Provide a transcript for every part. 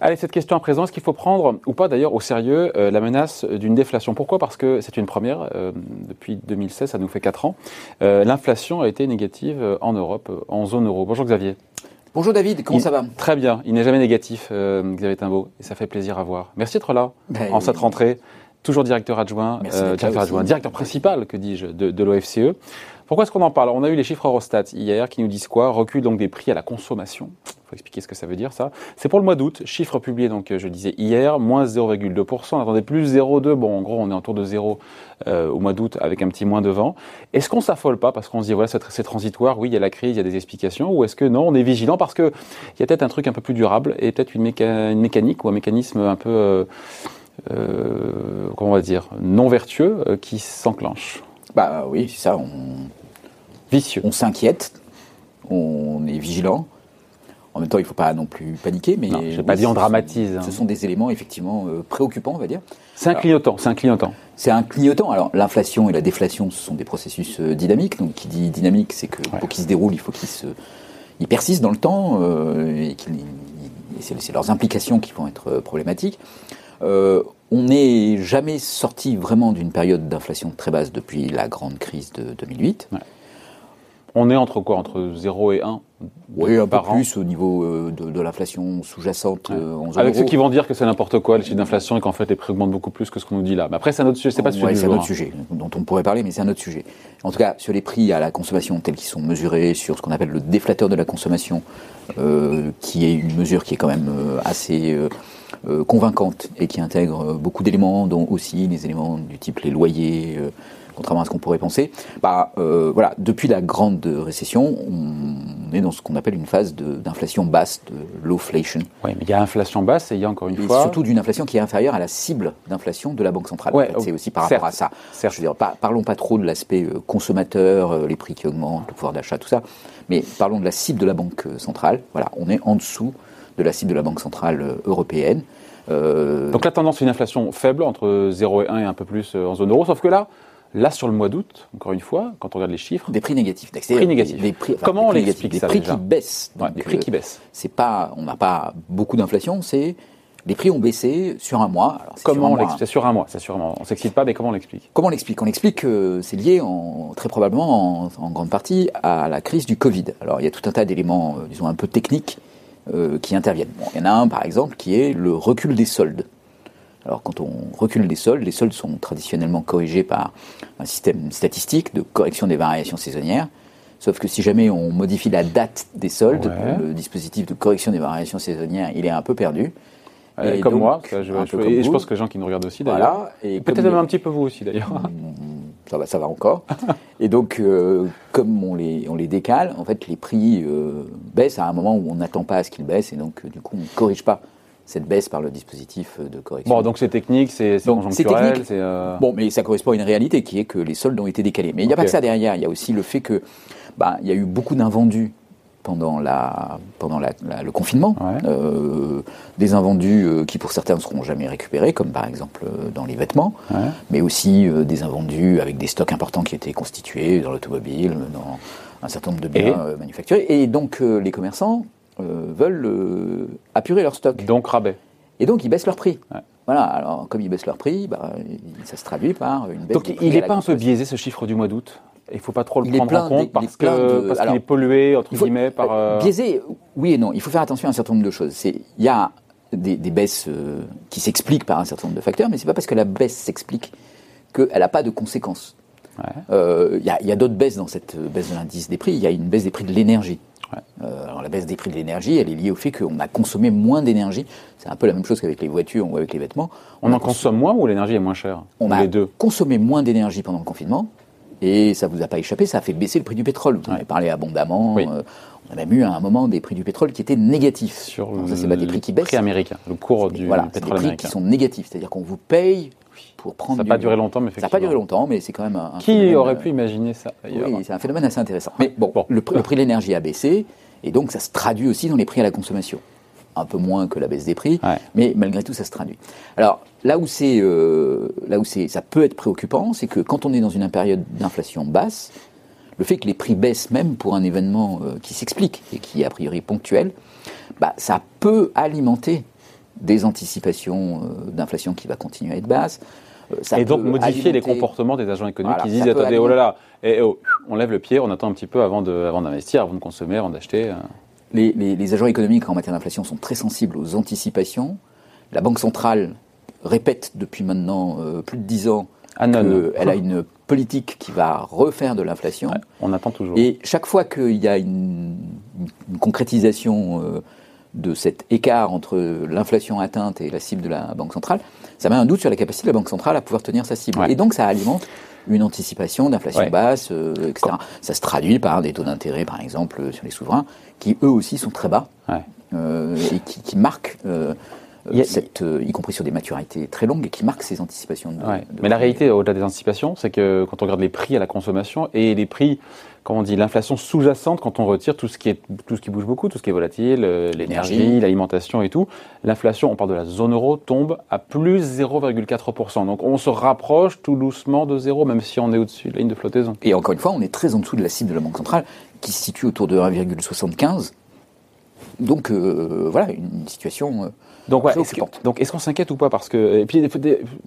Allez, cette question à présent, est-ce qu'il faut prendre, ou pas d'ailleurs, au sérieux euh, la menace d'une déflation? Pourquoi? Parce que c'est une première. euh, depuis 2016, ça nous fait 4 ans. Euh, L'inflation a été négative en Europe, en zone euro. Bonjour Xavier. Bonjour David, comment Il- ça va? Très bien. Il n'est jamais négatif, Xavier Timbaud, et ça fait plaisir à voir. Merci d'être là Ben, en cette rentrée. Toujours directeur adjoint, directeur aussi. adjoint, directeur principal, que dis-je, de, de l'OFCE. Pourquoi est-ce qu'on en parle? On a eu les chiffres Eurostat hier qui nous disent quoi? Recul donc des prix à la consommation. Il faut expliquer ce que ça veut dire ça. C'est pour le mois d'août, chiffre publié donc euh, je disais hier, moins 0,2%. On attendait plus 0,2. Bon, en gros, on est autour de 0 euh, au mois d'août avec un petit moins devant. Est-ce qu'on s'affole pas parce qu'on se dit voilà c'est transitoire, oui il y a la crise, il y a des explications, ou est-ce que non on est vigilant parce que il y a peut-être un truc un peu plus durable et peut-être une, méca- une mécanique ou un mécanisme un peu euh, comment on va dire non vertueux qui s'enclenche, Bah oui, c'est ça, vicieux. on s'inquiète, on est vigilant. En même temps, il ne faut pas non plus paniquer, mais Non, j'ai oui, pas dit on dramatise, hein. Ce sont des éléments effectivement euh, préoccupants, on va dire. C'est un clignotant, c'est un clignotant. C'est un clignotant. Alors, l'inflation et la déflation, ce sont des processus euh, dynamiques. Donc, qui dit dynamique, c'est que Ouais. pour qu'ils se déroulent, il faut qu'ils se, ils persistent dans le temps euh, et, c'est, leurs implications qui vont être problématiques. On n'est jamais sorti vraiment d'une période d'inflation très basse depuis la grande crise de 2008. On est entre quoi Entre 0 et 1 Oui, un peu an. plus au niveau euh, de, de l'inflation sous-jacente euh, Avec ceux qui vont dire que c'est n'importe quoi, les chiffres d'inflation, et qu'en fait les prix augmentent beaucoup plus que ce qu'on nous dit là. Mais après, c'est un autre sujet, c'est pas Ouais, c'est un autre hein. sujet dont on pourrait parler, mais c'est un autre sujet. En tout cas, sur les prix à la consommation tels qu'ils sont mesurés, sur ce qu'on appelle le déflateur de la consommation, euh, qui est une mesure qui est quand même assez euh, convaincante et qui intègre beaucoup d'éléments, dont aussi les éléments du type les loyers, contrairement à ce qu'on pourrait penser. Bah, euh, voilà, depuis la grande récession, on est dans ce qu'on appelle une phase d'inflation basse, de lowflation. Oui, mais il y a inflation basse et il y a encore une Et fois. surtout d'une inflation qui est inférieure à la cible d'inflation de la Banque centrale. Ouais, En fait, c'est oh, aussi par certes, rapport à ça. certes. Je veux dire, par- parlons pas trop de l'aspect euh, consommateur, euh, les prix qui augmentent, le pouvoir d'achat, tout ça, mais parlons de la cible de la Banque euh, centrale. Voilà, on est en dessous de la cible de la Banque centrale européenne. Euh, Donc la tendance, c'est une inflation faible, entre 0 et 1 et un peu plus en zone euro. Sauf que là, là sur le mois d'août, encore une fois, quand on regarde les chiffres, des prix négatifs. Prix Des- négatifs. Des, prix, enfin, Comment des on prix l'explique ça, Des prix déjà qui baissent. ouais, Donc, des prix euh, qui baissent. C'est pas, on n'a pas beaucoup d'inflation, c'est les prix ont baissé sur un mois. Alors, c'est sur Comment on l'explique? Sur un mois, c'est. On s'excite pas, mais comment on l'explique? Comment on l'explique? On explique que c'est lié en- très probablement en, en grande partie à la crise du Covid. Alors il y a tout un tas d'éléments, euh, disons, un peu techniques euh, qui interviennent. Bon, il y en a un par exemple qui est le recul des soldes. Alors quand on recule les soldes, les soldes sont traditionnellement corrigés par un système statistique de correction des variations saisonnières. Sauf que si jamais on modifie la date des soldes, Ouais. le dispositif de correction des variations saisonnières, il est un peu perdu. Et Comme donc, moi, je, je- comme et je pense que les gens qui nous regardent aussi d'ailleurs. Voilà. Et Peut-être même un petit peu vous aussi d'ailleurs. ça va, ça va encore. Et donc, euh, comme on les, on les décale, en fait, les prix euh, baissent à un moment où on n'attend pas à ce qu'ils baissent, et donc, euh, du coup, on ne corrige pas cette baisse par le dispositif de correction. Bon, donc c'est technique, c'est conjoncturel, technique. euh, Bon, mais ça correspond à une réalité qui est que les soldes ont été décalés. Mais il n'y a pas que ça derrière. Il y a aussi le fait que, bah, il y a eu beaucoup d'invendus pendant la pendant la- la- le confinement, Ouais. Euh, des invendus euh, qui pour certains ne seront jamais récupérés, comme par exemple euh, dans les vêtements, Ouais. mais aussi des invendus avec des stocks importants qui étaient constitués dans l'automobile, dans un certain nombre de biens Et manufacturés. Et donc les commerçants veulent euh, apurer leurs stocks. Donc rabais. Et donc ils baissent leur prix. Ouais. Voilà, alors comme ils baissent leur prix, bah, ça se traduit par une baisse Donc des prix il n'est pas un peu biaisé ce chiffre du mois d'août? Il ne faut pas trop le Il prendre en compte parce qu'il est pollué, entre faut- guillemets, par. euh, Biaisé, oui et non. Il faut faire attention à un certain nombre de choses. Il y a des, des baisses euh, qui s'expliquent par un certain nombre de facteurs, mais c'est pas parce que la baisse s'explique qu'elle n'a pas de conséquences. Ouais. Euh, Il y a, d'autres baisses dans cette euh, baisse de l'indice des prix. Il y a une baisse des prix de l'énergie. Ouais. Euh, alors la baisse des prix de l'énergie, elle est liée au fait qu'on a consommé moins d'énergie. C'est un peu la même chose qu'avec les voitures ou avec les vêtements. On en consomme moins ou l'énergie est moins chère? On Ou a les deux consommé moins d'énergie pendant le confinement et ça vous a pas échappé, ça a fait baisser le prix du pétrole. Vous en avez parlé abondamment. Oui. euh, on a même eu à un moment des prix du pétrole qui étaient négatifs. sur Alors ça, c'est pas des prix qui baissent. prix américain, le cours du voilà, c'est des pétrole prix américain. qui sont négatifs, c'est-à-dire qu'on vous paye pour prendre. Ça n'a pas duré longtemps, mais Ça n'a effectivement. pas duré longtemps, mais c'est quand même un. Qui aurait euh, pu imaginer ça Oui, c'est un phénomène assez intéressant. Mais bon, Bon. Le, prix, le prix de l'énergie a baissé, et donc ça se traduit aussi dans les prix à la consommation. Un peu moins que la baisse des prix, Ouais. mais malgré tout, ça se traduit. Alors, là où, c'est, euh, là où c'est, ça peut être préoccupant, c'est que quand on est dans une période d'inflation basse, le fait que les prix baissent même pour un événement euh, qui s'explique et qui est a priori ponctuel, bah, ça peut alimenter des anticipations euh, d'inflation qui va continuer à être basse. Euh, ça et donc modifier les comportements des agents économiques qui disent attendez, oh là là, et, eh, oh, on lève le pied, on attend un petit peu avant d'investir, avant, de consommer, avant d'acheter. Les, les, agents économiques en matière d'inflation sont très sensibles aux anticipations. La Banque centrale répète depuis maintenant plus de dix ans qu'elle a une politique qui va refaire de l'inflation. on attend toujours. Et chaque fois qu'il y a une, concrétisation euh, de cet écart entre l'inflation atteinte et la cible de la Banque centrale, ça met un doute sur la capacité de la Banque centrale à pouvoir tenir sa cible. Et donc ça alimente une anticipation d'inflation basse, euh, etc. Ça se traduit par des taux d'intérêt, par exemple, sur les souverains, qui eux aussi sont très bas euh, et qui, qui marquent cette, euh, y compris sur des maturités très longues et qui marquent ces anticipations. Mais la réalité, au-delà des anticipations, c'est que quand on regarde les prix à la consommation et les prix, comment on dit, l'inflation sous-jacente, quand on retire tout ce qui est tout ce qui bouge beaucoup, tout ce qui est volatile, euh, l'énergie, l'alimentation et tout, l'inflation, on parle de la zone euro, tombe à plus 0,4%. Donc on se rapproche tout doucement de zéro, même si on est au-dessus de la ligne de flottaison. Et encore une fois, on est très en dessous de la cible de la Banque centrale, qui se situe autour de 1,75. Donc euh, voilà, une situation donc, est-ce donc est-ce qu'on s'inquiète ou pas Parce que et puis j'ai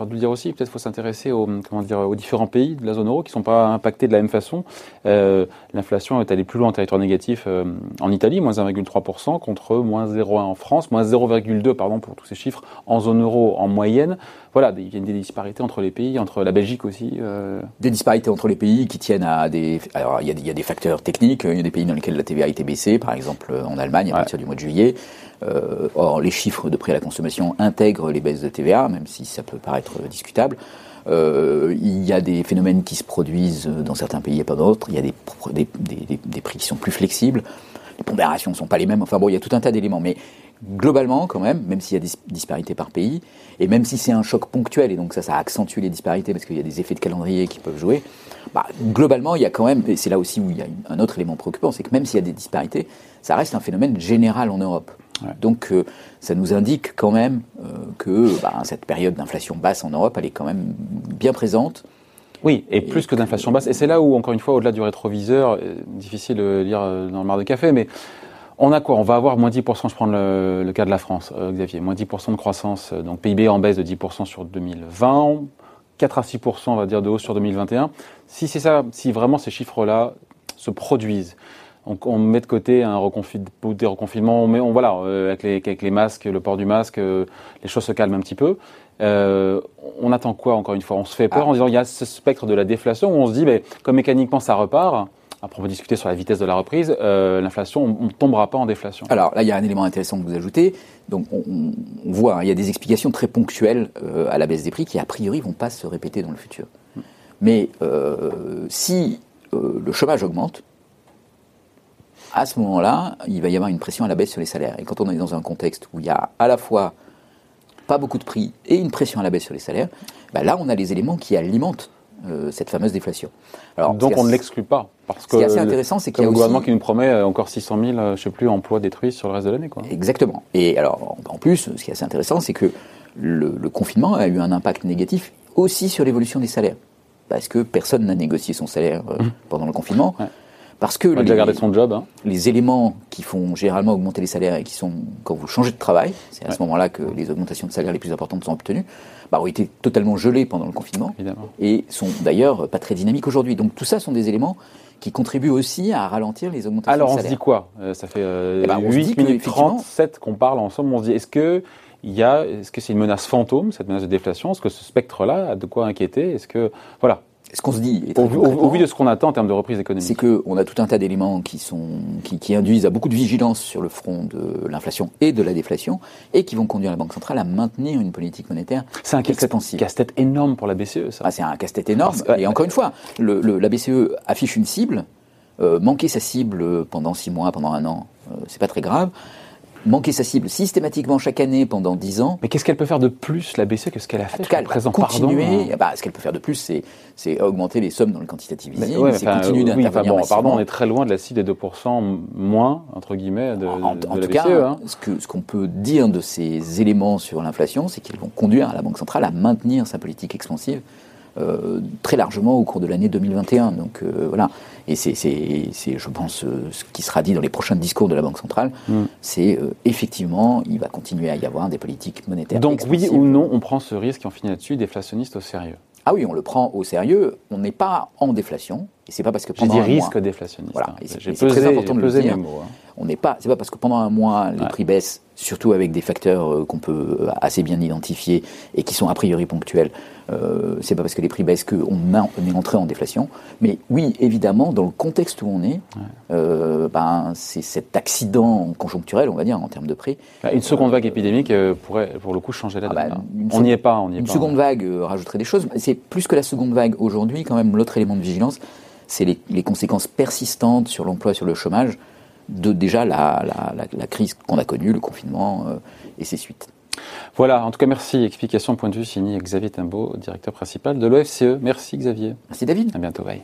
envie de le dire aussi, peut-être faut s'intéresser aux comment dire aux différents pays de la zone euro qui sont pas impactés de la même façon. Euh, l'inflation est allée plus loin en territoire négatif euh, en Italie, moins 1,3% contre moins 0,1 en France, moins 0,2 pardon pour tous ces chiffres en zone euro en moyenne. Voilà, il y a des disparités entre les pays, entre la Belgique aussi. Euh. Des disparités entre les pays qui tiennent à des. Alors il y, a, il y a des facteurs techniques. Il y a des pays dans lesquels la TVA a été baissée, par exemple en Allemagne à du mois de juillet. Euh, or, les chiffres de prix à la consommation intègrent les baisses de TVA, même si ça peut paraître discutable. Euh, il y a des phénomènes qui se produisent dans certains pays et pas d'autres. Il y a des, des, des, prix qui sont plus flexibles. Les pondérations ne sont pas les mêmes. Enfin bon, il y a tout un tas d'éléments. Mais globalement, quand même, même s'il y a des disparités par pays, et même si c'est un choc ponctuel, et donc ça, ça accentue les disparités parce qu'il y a des effets de calendrier qui peuvent jouer, bah, globalement, il y a quand même, et c'est là aussi où il y a un autre élément préoccupant, c'est que même s'il y a des disparités, ça reste un phénomène général en Europe. Donc euh, ça nous indique quand même euh, que bah, cette période d'inflation basse en Europe, elle est quand même bien présente. Oui, et, plus que, d'inflation basse. Et c'est là où, encore une fois, au-delà du rétroviseur, euh, difficile de lire dans le mar de café, mais on a quoi? On va avoir moins 10%, je prends le, cas de la France, Xavier, moins 10% de croissance, donc PIB en baisse de 10% sur 2020, 4 à 6%, on va dire, de hausse sur 2021. Si c'est ça, si vraiment ces chiffres-là se produisent, on, met de côté un des reconfinements, on met, on, voilà, euh, avec, les, avec les masques, le port du masque, euh, les choses se calment un petit peu. Euh, on attend quoi encore une fois? On se fait peur ah. en disant il y a ce spectre de la déflation où on se dit, mais comme mécaniquement ça repart, peut discuter sur la vitesse de la reprise, l'inflation, on ne tombera pas en déflation. Alors là, il y a un élément intéressant que vous ajoutez. Donc on, voit, hein, il y a des explications très ponctuelles à la baisse des prix qui a priori vont pas se répéter dans le futur. Hmm. Mais si le chômage augmente, à ce moment-là, il va y avoir une pression à la baisse sur les salaires. Et quand on est dans un contexte où il y a à la fois pas beaucoup de prix et une pression à la baisse sur les salaires, bah là, on a les éléments qui alimentent euh, cette fameuse déflation. Alors, Donc on ne l'exclut pas. Parce que ce qui est assez intéressant, c'est qu'il y a le gouvernement qui nous promet euh, encore 600 000, euh, je sais plus, emplois détruits sur le reste de l'année. Exactement. Et alors, en plus, ce qui est assez intéressant, c'est que le, confinement a eu un impact négatif aussi sur l'évolution des salaires. Parce que personne n'a négocié son salaire mmh. pendant le confinement. Parce que les, son job, hein. les éléments qui font généralement augmenter les salaires et qui sont quand vous changez de travail, c'est à ce moment-là que les augmentations de salaire les plus importantes sont obtenues, bah, ont été totalement gelés pendant le confinement et sont d'ailleurs pas très dynamiques aujourd'hui. Donc tout ça sont des éléments qui contribuent aussi à ralentir les augmentations Alors, de salaire. Alors on se dit quoi? Euh, Ça fait 8 euh, eh ben, minutes 37 qu'on parle ensemble, on se dit est-ce que il y a, est-ce que c'est une menace fantôme, cette menace de déflation? Est-ce que ce spectre-là a de quoi inquiéter? Est-ce que, voilà, ce qu'on se dit. Au, vu de ce qu'on attend en termes de reprise économique. C'est qu'on a tout un tas d'éléments qui, sont, qui, induisent à beaucoup de vigilance sur le front de l'inflation et de la déflation et qui vont conduire la Banque centrale à maintenir une politique monétaire C'est un casse-tête énorme pour la BCE, ça. Ah, c'est un casse-tête énorme. et encore une fois, le, la BCE affiche une cible. Euh, manquer sa cible pendant six mois, pendant un an, euh, c'est pas très grave manquer sa cible systématiquement chaque année pendant 10 ans. Mais qu'est-ce qu'elle peut faire de plus, la BCE, que ce qu'elle a fait En tout cas, elle continuer. Hein. Bah, ce qu'elle peut faire de plus, c'est augmenter les sommes dans le quantitative easing, c'est continuer d'intervenir bon, Pardon, on est très loin de la cible des 2% moins, entre guillemets, de, en, tout la cas, BCE. Hein. Ce qu'on peut dire de ces éléments sur l'inflation, c'est qu'ils vont conduire la Banque centrale à maintenir sa politique expansive euh, très largement au cours de l'année 2021. Donc euh, voilà. Et c'est, je pense, euh, ce qui sera dit dans les prochains discours de la Banque centrale, mm. c'est effectivement, il va continuer à y avoir des politiques monétaires. Donc oui ou non, on prend ce risque, et on finit là-dessus, déflationniste au sérieux? Ah oui, on le prend au sérieux. On n'est pas en déflation. Et c'est pas parce que pendant J'ai dit risque déflationniste. Voilà. Hein. C'est très important de le dire. Mots, hein. On n'est pas. C'est pas parce que pendant un mois les prix baissent, surtout avec des facteurs euh, qu'on peut euh, assez bien identifier et qui sont a priori ponctuels. Euh, c'est pas parce que les prix baissent qu'on on est entré en déflation. Mais oui, évidemment, dans le contexte où on est, euh, ben, c'est cet accident conjoncturel, on va dire, en termes de prix. Bah, une seconde vague épidémique pourrait, pour le coup, changer la ah donne. Bah, hein. on n'y est pas. On y est une seconde vague rajouterait des choses. C'est plus que la seconde vague aujourd'hui, quand même, l'autre élément de vigilance, c'est les, conséquences persistantes sur l'emploi, sur le chômage, de déjà la, crise qu'on a connue, le confinement euh, et ses suites. Voilà, en tout cas, merci. Explication, point de vue, signé Xavier Timbaud, directeur principal de l'OFCE. Merci Xavier. Merci David. À bientôt, bye.